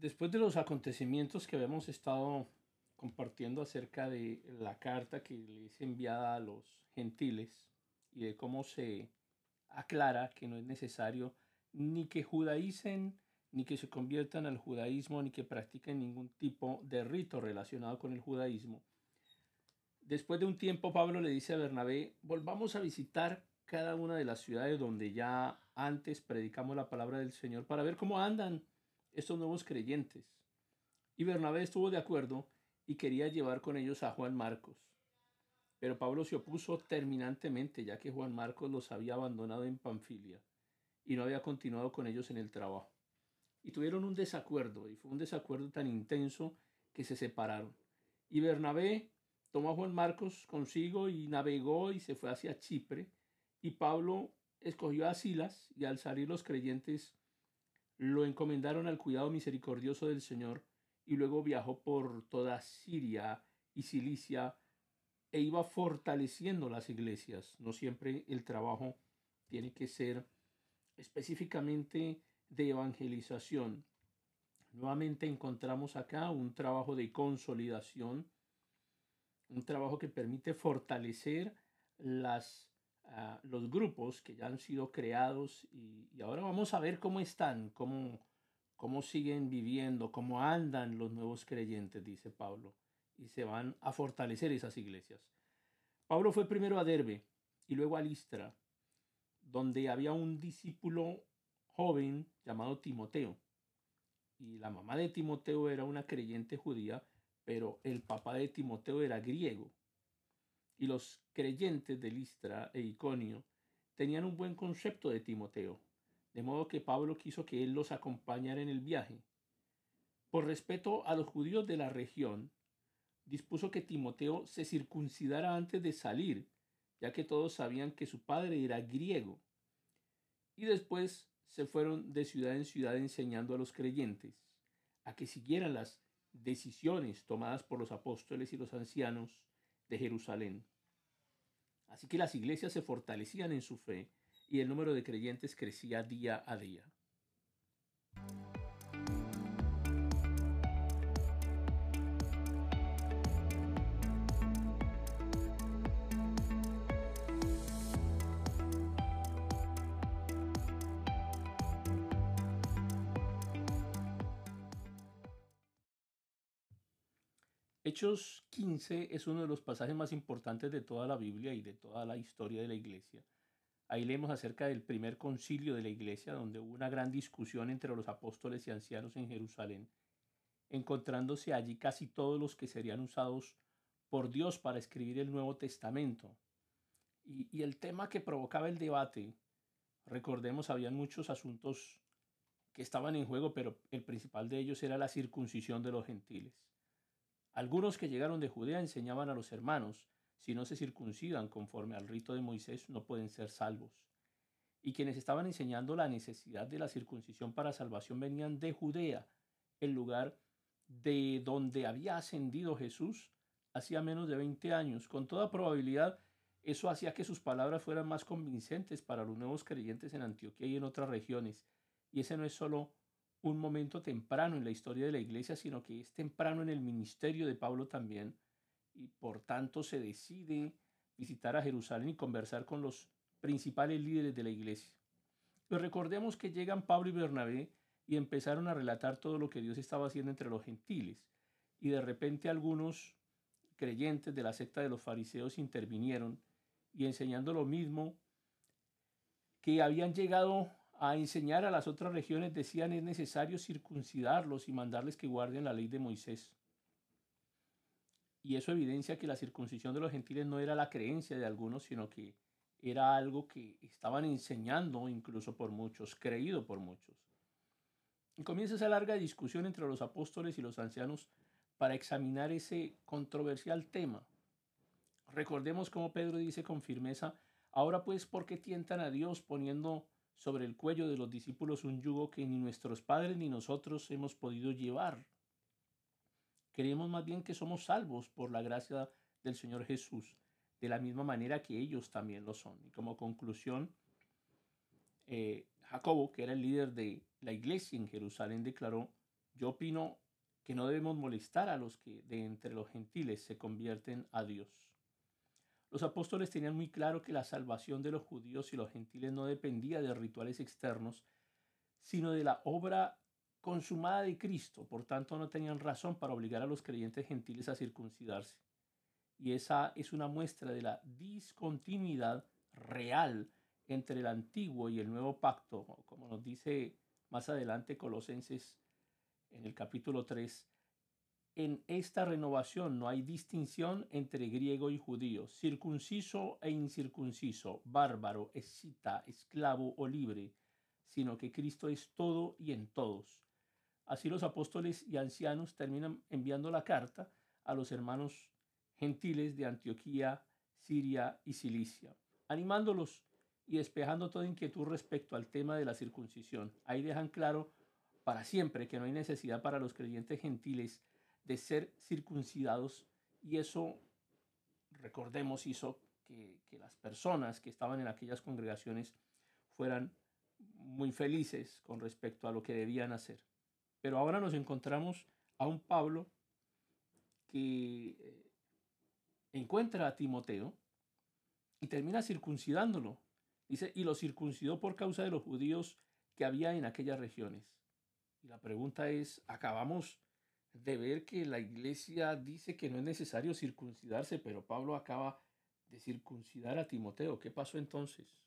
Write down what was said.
después de los acontecimientos que habíamos estado compartiendo acerca de la carta que le es enviada a los gentiles y de cómo se aclara que no es necesario ni que judaicen, ni que se conviertan al judaísmo, ni que practiquen ningún tipo de rito relacionado con el judaísmo. Después de un tiempo, Pablo le dice a Bernabé, volvamos a visitar cada una de las ciudades donde ya antes predicamos la palabra del Señor para ver cómo andan estos nuevos creyentes. Y Bernabé estuvo de acuerdo y quería llevar con ellos a Juan Marcos. Pero Pablo se opuso terminantemente, ya que Juan Marcos los había abandonado en Panfilia y no había continuado con ellos en el trabajo. Y tuvieron un desacuerdo, y fue un desacuerdo tan intenso que se separaron. Y Bernabé tomó a Juan Marcos consigo y navegó y se fue hacia Chipre. Y Pablo escogió a Silas y al salir los creyentes lo encomendaron al cuidado misericordioso del Señor y luego viajó por toda Siria y Cilicia e iba fortaleciendo las iglesias. No siempre el trabajo tiene que ser específicamente de evangelización. Nuevamente encontramos acá un trabajo de consolidación, un trabajo que permite fortalecer las los grupos que ya han sido creados y, ahora vamos a ver cómo están, cómo, cómo siguen viviendo, cómo andan los nuevos creyentes, dice Pablo, y se van a fortalecer esas iglesias. Pablo fue primero a Derbe y luego a Listra, donde había un discípulo joven llamado Timoteo. Y la mamá de Timoteo era una creyente judía, pero el papá de Timoteo era griego y los creyentes de Listra e Iconio tenían un buen concepto de Timoteo, de modo que Pablo quiso que él los acompañara en el viaje. Por respeto a los judíos de la región, dispuso que Timoteo se circuncidara antes de salir, ya que todos sabían que su padre era griego. Y después se fueron de ciudad en ciudad enseñando a los creyentes a que siguieran las decisiones tomadas por los apóstoles y los ancianos de Jerusalén. Así que las iglesias se fortalecían en su fe y el número de creyentes crecía día a día. Hechos 15 es uno de los pasajes más importantes de toda la Biblia y de toda la historia de la iglesia. Ahí leemos acerca del primer concilio de la iglesia, donde hubo una gran discusión entre los apóstoles y ancianos en Jerusalén, encontrándose allí casi todos los que serían usados por Dios para escribir el Nuevo Testamento. Y, el tema que provocaba el debate, recordemos, habían muchos asuntos que estaban en juego, pero el principal de ellos era la circuncisión de los gentiles. Algunos que llegaron de Judea enseñaban a los hermanos, si no se circuncidan conforme al rito de Moisés, no pueden ser salvos. Y quienes estaban enseñando la necesidad de la circuncisión para salvación venían de Judea, el lugar de donde había ascendido Jesús hacía menos de 20 años. Con toda probabilidad, eso hacía que sus palabras fueran más convincentes para los nuevos creyentes en Antioquía y en otras regiones. Y ese no es solo un momento temprano en la historia de la iglesia, sino que es temprano en el ministerio de Pablo también, y por tanto se decide visitar a Jerusalén y conversar con los principales líderes de la iglesia. Pero recordemos que llegan Pablo y Bernabé y empezaron a relatar todo lo que Dios estaba haciendo entre los gentiles, y de repente algunos creyentes de la secta de los fariseos intervinieron y enseñando lo mismo que habían llegado a enseñar a las otras regiones decían es necesario circuncidarlos y mandarles que guarden la ley de Moisés. Y eso evidencia que la circuncisión de los gentiles no era la creencia de algunos, sino que era algo que estaban enseñando incluso por muchos, creído por muchos. Y comienza esa larga discusión entre los apóstoles y los ancianos para examinar ese controversial tema. Recordemos como Pedro dice con firmeza, ahora pues, ¿por qué tientan a Dios poniendo sobre el cuello de los discípulos un yugo que ni nuestros padres ni nosotros hemos podido llevar. Creemos más bien que somos salvos por la gracia del Señor Jesús, de la misma manera que ellos también lo son. Y como conclusión, eh, Jacobo, que era el líder de la iglesia en Jerusalén, declaró, yo opino que no debemos molestar a los que de entre los gentiles se convierten a Dios. Los apóstoles tenían muy claro que la salvación de los judíos y los gentiles no dependía de rituales externos, sino de la obra consumada de Cristo. Por tanto, no tenían razón para obligar a los creyentes gentiles a circuncidarse. Y esa es una muestra de la discontinuidad real entre el antiguo y el nuevo pacto, como nos dice más adelante Colosenses en el capítulo 3, en esta renovación no hay distinción entre griego y judío, circunciso e incircunciso, bárbaro, escita, esclavo o libre, sino que Cristo es todo y en todos. Así los apóstoles y ancianos terminan enviando la carta a los hermanos gentiles de Antioquía, Siria y Cilicia, animándolos y despejando toda inquietud respecto al tema de la circuncisión. Ahí dejan claro para siempre que no hay necesidad para los creyentes gentiles de ser circuncidados y eso, recordemos, hizo que, las personas que estaban en aquellas congregaciones fueran muy felices con respecto a lo que debían hacer. Pero ahora nos encontramos a un Pablo que eh, encuentra a Timoteo y termina circuncidándolo. Dice, y lo circuncidó por causa de los judíos que había en aquellas regiones. Y la pregunta es, ¿acabamos de ver que la iglesia dice que no es necesario circuncidarse, pero Pablo acaba de circuncidar a Timoteo? ¿Qué pasó entonces?